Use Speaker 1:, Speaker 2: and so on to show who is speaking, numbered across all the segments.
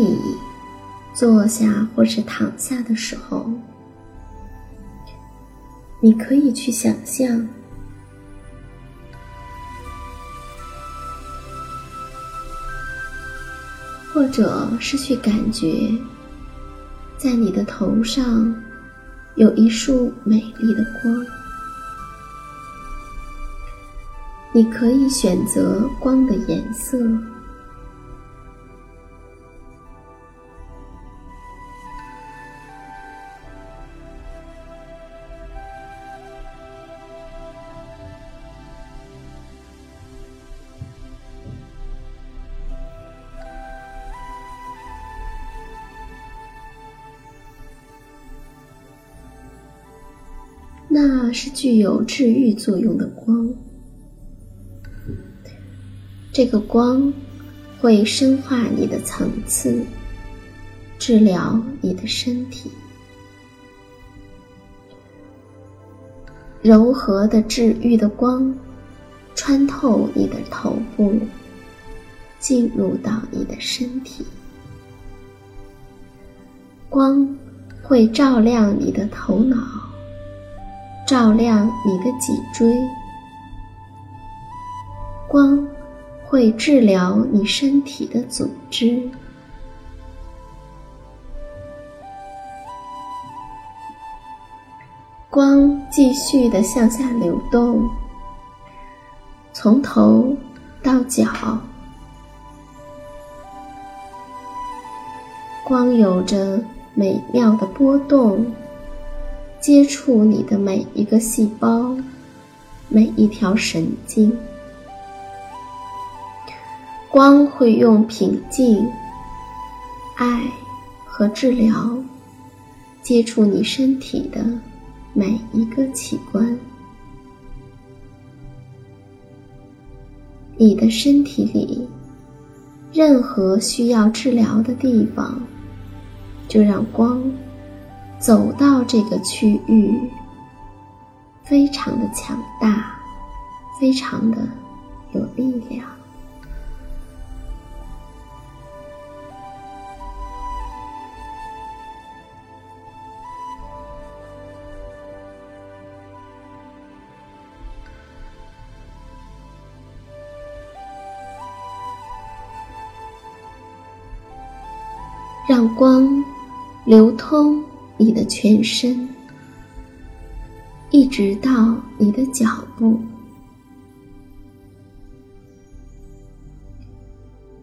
Speaker 1: 你坐下或是躺下的时候，你可以去想象，或者是去感觉，在你的头上有一束美丽的光。你可以选择光的颜色。那是具有治愈作用的光，这个光会深化你的层次，治疗你的身体。柔和的治愈的光穿透你的头部，进入到你的身体。光会照亮你的头脑。照亮你的脊椎，光会治疗你身体的组织。光继续的向下流动，从头到脚，光有着美妙的波动。接触你的每一个细胞，每一条神经，光会用平静、爱和治疗接触你身体的每一个器官。你的身体里任何需要治疗的地方，就让光。走到这个区域，非常的强大，非常的有力量。让光流通你的全身，一直到你的脚步。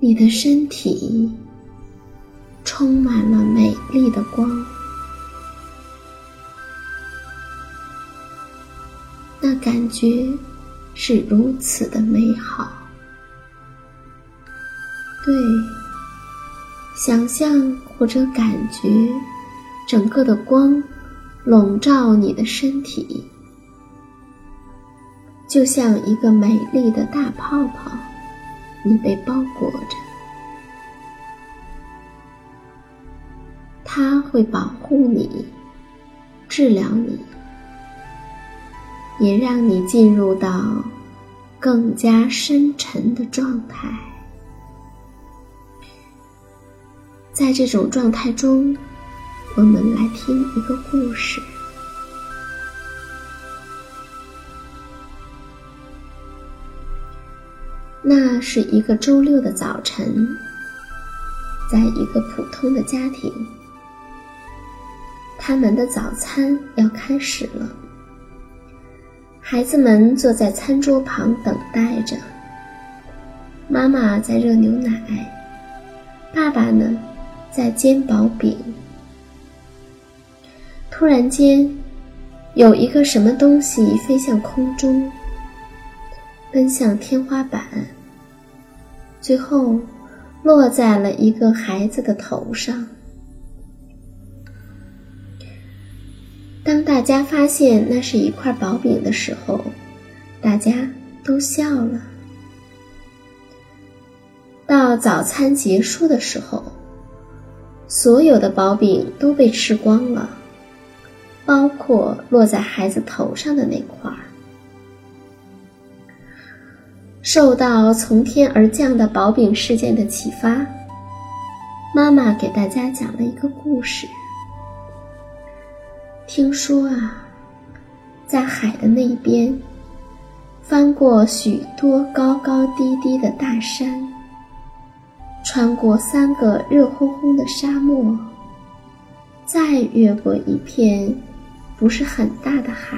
Speaker 1: 你的身体充满了美丽的光，那感觉是如此的美好。对，想象或者感觉整个的光笼罩你的身体，就像一个美丽的大泡泡。你被包裹着，它会保护你，治疗你，也让你进入到更加深沉的状态。在这种状态中，我们来听一个故事。那是一个周六的早晨，在一个普通的家庭，他们的早餐要开始了。孩子们坐在餐桌旁等待着，妈妈在热牛奶，爸爸呢在煎薄饼。突然间，有一个什么东西飞向空中。奔向天花板，最后落在了一个孩子的头上。当大家发现那是一块薄饼的时候，大家都笑了。到早餐结束的时候，所有的薄饼都被吃光了，包括落在孩子头上的那块儿。受到从天而降的薄饼事件的启发，妈妈给大家讲了一个故事。听说啊，在海的那边，翻过许多高高低低的大山，穿过三个热烘烘的沙漠，再越过一片不是很大的海。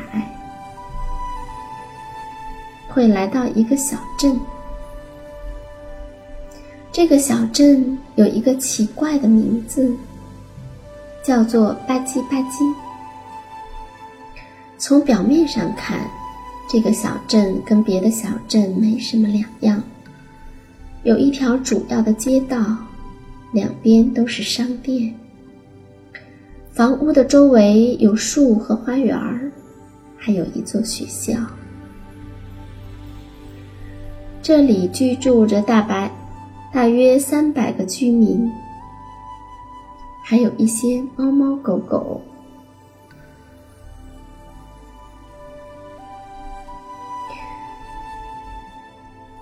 Speaker 1: 会来到一个小镇，这个小镇有一个奇怪的名字，叫做吧唧吧唧。从表面上看，这个小镇跟别的小镇没什么两样。有一条主要的街道，两边都是商店，房屋的周围有树和花园儿，还有一座学校。这里居住着大白，大约三百个居民，还有一些猫猫狗狗。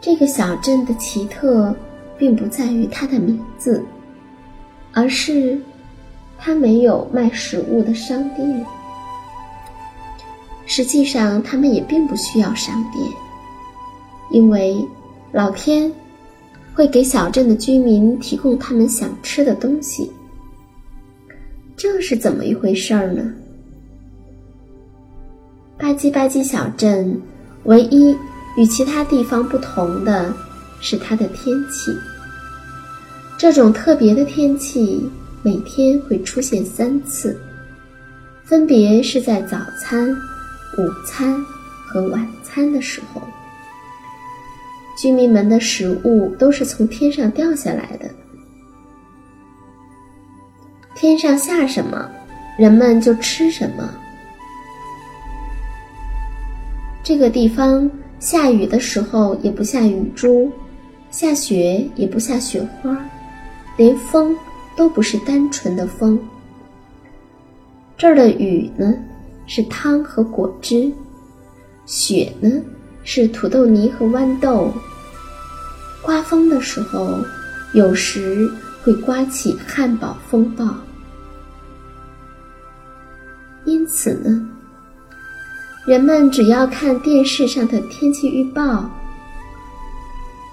Speaker 1: 这个小镇的奇特，并不在于它的名字，而是它没有卖食物的商店。实际上，他们也并不需要商店。因为老天会给小镇的居民提供他们想吃的东西，这是怎么一回事儿呢？吧唧吧唧小镇唯一与其他地方不同的是它的天气。这种特别的天气每天会出现三次，分别是在早餐、午餐和晚餐的时候。居民们的食物都是从天上掉下来的，天上下什么，人们就吃什么。这个地方下雨的时候也不下雨珠，下雪也不下雪花，连风都不是单纯的风。这儿的雨呢，是汤和果汁；雪呢，是土豆泥和豌豆。刮风的时候，有时会刮起汉堡风暴。因此呢，人们只要看电视上的天气预报，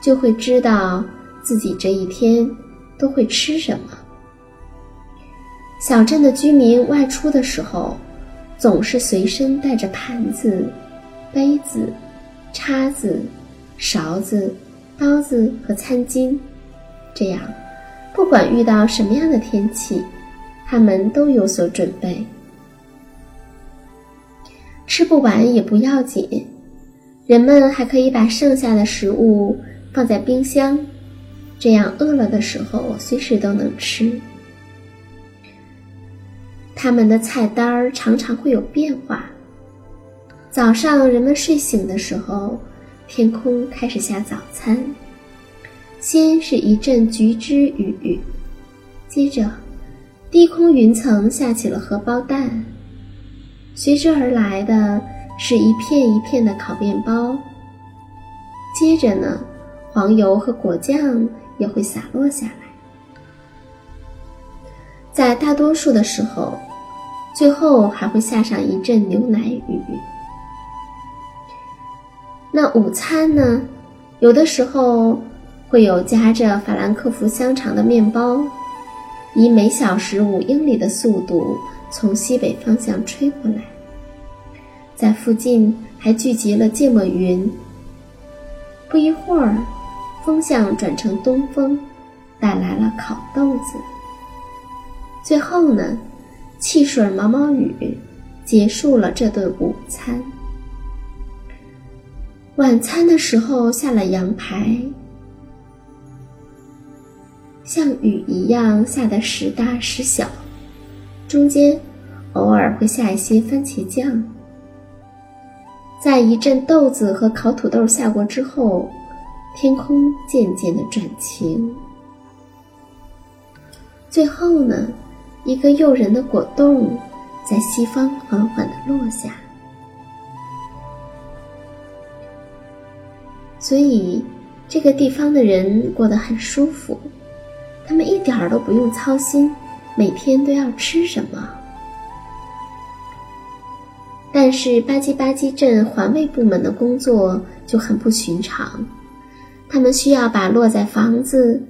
Speaker 1: 就会知道自己这一天都会吃什么。小镇的居民外出的时候，总是随身带着盘子、杯子、叉子、勺子、刀子和餐巾，这样，不管遇到什么样的天气，他们都有所准备。吃不完也不要紧，人们还可以把剩下的食物放在冰箱，这样饿了的时候随时都能吃。他们的菜单儿常常会有变化。早上人们睡醒的时候，天空开始下早餐，先是一阵橘之雨，接着低空云层下起了荷包蛋。随之而来的是一片一片的烤面包。接着呢，黄油和果酱也会洒落下来。在大多数的时候，最后还会下上一阵牛奶雨。那午餐呢，有的时候会有夹着法兰克福香肠的面包，以每小时五英里的速度。从西北方向吹过来，在附近还聚集了芥末云。不一会儿，风向转成东风，带来了烤豆子。最后呢，汽水毛毛雨结束了这顿午餐。晚餐的时候下了羊排，像雨一样下的时大时小。中间偶尔会下一些番茄酱，在一阵豆子和烤土豆下过之后，天空渐渐的转晴。最后呢，一个诱人的果冻在西方缓缓的落下。所以，这个地方的人过得很舒服，他们一点儿都不用操心。每天都要吃什么？但是吧唧吧唧镇环卫部门的工作就很不寻常，他们需要把落在房子、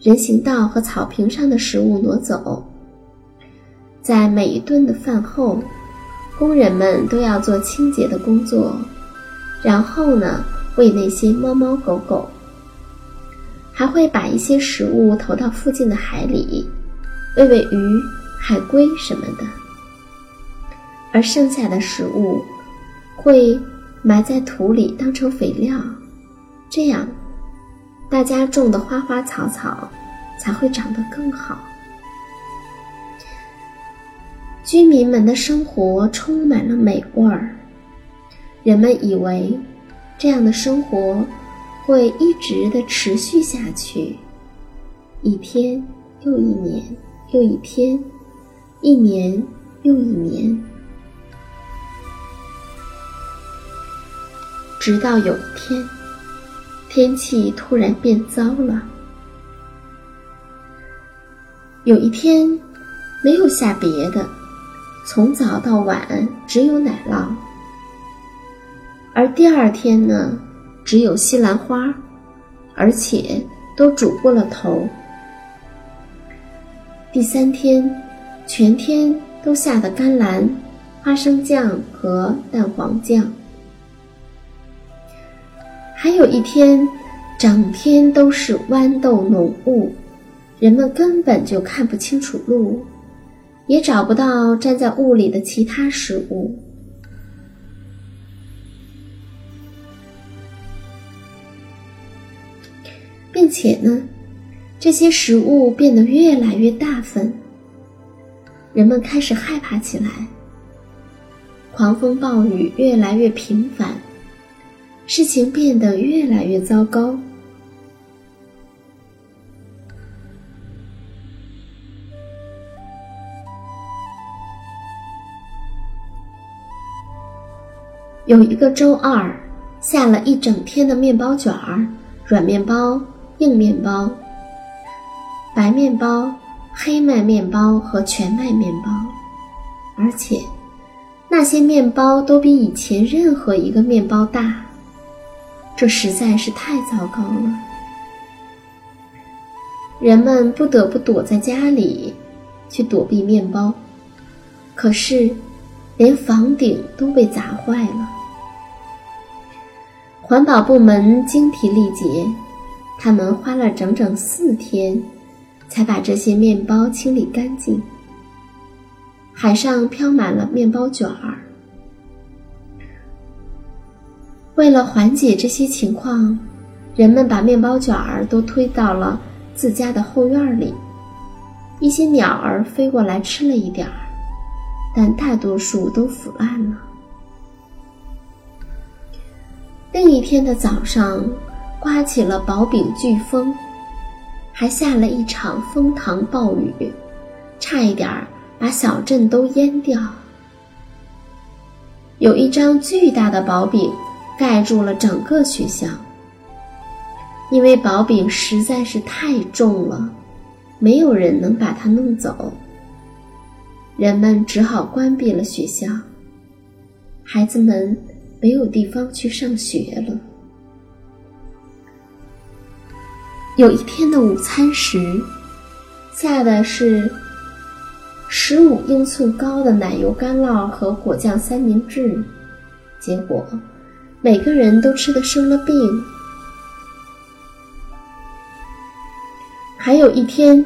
Speaker 1: 人行道和草坪上的食物挪走。在每一顿的饭后，工人们都要做清洁的工作，然后呢，喂那些猫猫狗狗，还会把一些食物投到附近的海里。喂喂鱼、海龟什么的，而剩下的食物会埋在土里当成肥料，这样大家种的花花草草才会长得更好。居民们的生活充满了美味儿，人们以为这样的生活会一直的持续下去，一天又一年。又一天，一年又一年，直到有一天，天气突然变糟了。有一天，没有下别的，从早到晚只有奶酪。而第二天呢，只有西兰花，而且都煮过了头。第三天，全天都下的甘蓝、花生酱和蛋黄酱。还有一天，整天都是豌豆浓雾，人们根本就看不清楚路，也找不到站在雾里的其他食物，并且呢。这些食物变得越来越大份，人们开始害怕起来。狂风暴雨越来越频繁，事情变得越来越糟糕。有一个周二，下了一整天的面包卷儿，软面包、硬面包。白面包、黑麦面包和全麦面包，而且那些面包都比以前任何一个面包大，这实在是太糟糕了。人们不得不躲在家里，去躲避面包，可是连房顶都被砸坏了。环保部门精疲力竭，他们花了整整四天，才把这些面包清理干净。海上飘满了面包卷儿。为了缓解这些情况，人们把面包卷儿都推到了自家的后院里。一些鸟儿飞过来吃了一点儿，但大多数都腐烂了。另一天的早上，刮起了薄饼飓风，还下了一场风糖暴雨，差一点儿把小镇都淹掉。有一张巨大的薄饼。盖住了整个学校，因为薄饼实在是太重了，没有人能把它弄走。人们只好关闭了学校，孩子们没有地方去上学了。有一天的午餐时，下的是十五英寸高的奶油干酪和果酱三明治，结果。每个人都吃得生了病。还有一天，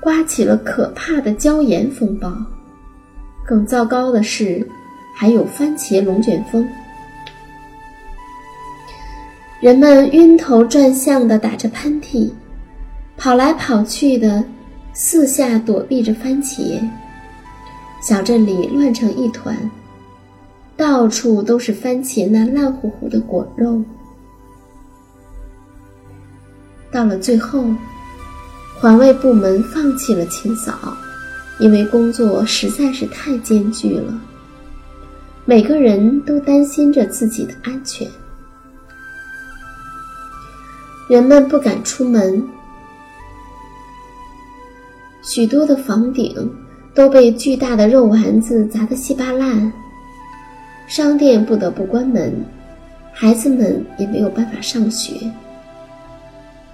Speaker 1: 刮起了可怕的椒盐风暴。更糟糕的是，还有番茄龙卷风。人们晕头转向的打着喷嚏，跑来跑去的，四下躲避着番茄。小镇里乱成一团。到处都是番茄那烂乎乎的果肉。到了最后，环卫部门放弃了清扫，因为工作实在是太艰巨了。每个人都担心着自己的安全，人们不敢出门，许多的房顶都被巨大的肉丸子砸得稀巴烂。商店不得不关门，孩子们也没有办法上学，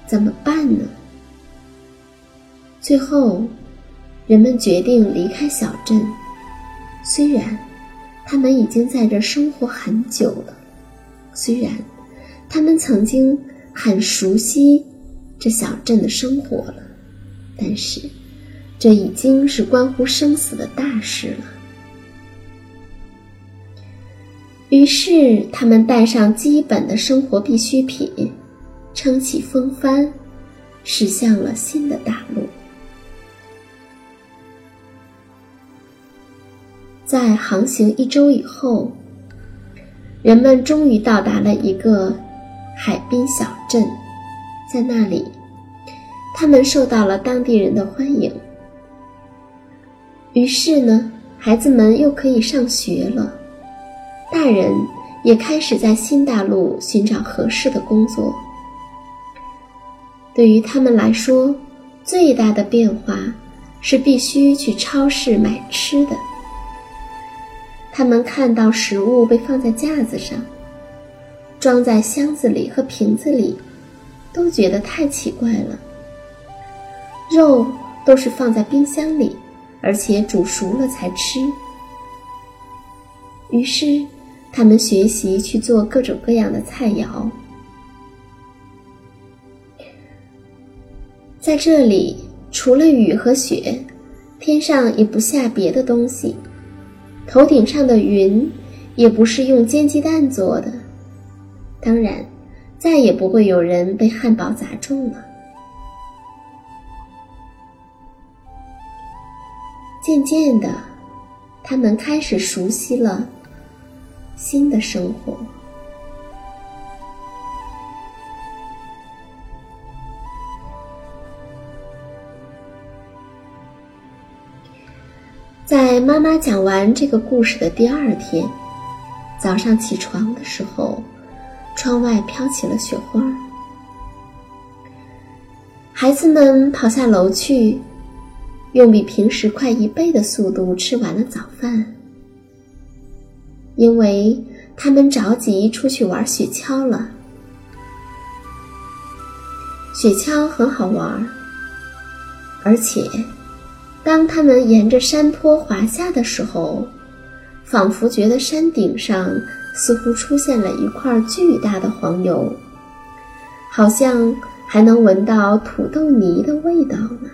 Speaker 1: 怎么办呢？最后，人们决定离开小镇。虽然他们已经在这生活很久了，虽然他们曾经很熟悉这小镇的生活了，但是这已经是关乎生死的大事了。于是，他们带上基本的生活必需品，撑起风帆，驶向了新的大陆。在航行一周以后，人们终于到达了一个海滨小镇，在那里，他们受到了当地人的欢迎。于是呢，孩子们又可以上学了。大人也开始在新大陆寻找合适的工作。对于他们来说，最大的变化是必须去超市买吃的。他们看到食物被放在架子上，装在箱子里和瓶子里，都觉得太奇怪了。肉都是放在冰箱里，而且煮熟了才吃。于是。他们学习去做各种各样的菜肴，在这里除了雨和雪，天上也不下别的东西，头顶上的云也不是用煎鸡蛋做的，当然，再也不会有人被汉堡砸中了。渐渐的，他们开始熟悉了。新的生活，在妈妈讲完这个故事的第二天早上起床的时候，窗外飘起了雪花。孩子们跑下楼去，用比平时快一倍的速度吃完了早饭。因为他们着急出去玩雪橇了。雪橇很好玩，而且当他们沿着山坡滑下的时候，仿佛觉得山顶上似乎出现了一块巨大的黄油，好像还能闻到土豆泥的味道呢。